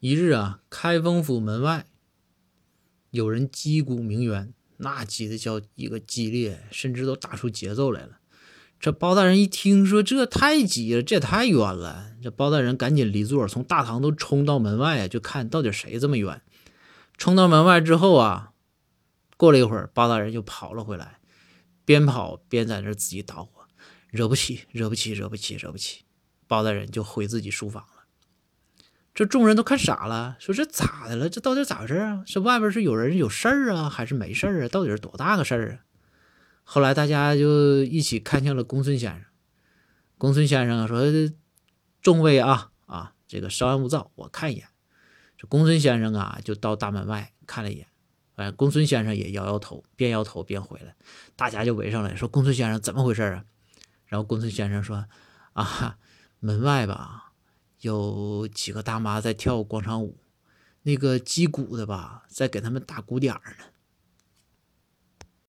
一日啊，开封府门外有人击鼓鸣冤，那击的叫一个激烈，甚至都打出节奏来了。这包大人一听说这太急了，这也太冤了。这包大人赶紧离座，从大堂都冲到门外啊就看到底谁这么冤。冲到门外之后啊，过了一会儿，包大人就跑了回来，边跑边在那自己捣鼓，惹不起，惹不起，惹不起，惹不起。包大人就回自己书房。这众人都看傻了，说这咋的了？这到底咋回事啊？是外边是有人有事儿啊，还是没事儿啊？到底是多大个事儿啊？后来大家就一起看向了公孙先生。公孙先生说：“众位啊啊，这个稍安勿躁，我看一眼。”这公孙先生啊，就到大门外看了一眼。哎，公孙先生也摇摇头，边摇头边回来。大家就围上来说：“公孙先生怎么回事啊？”然后公孙先生说：“啊，门外吧。”有几个大妈在跳广场舞，那个击鼓的吧，在给他们打鼓点呢。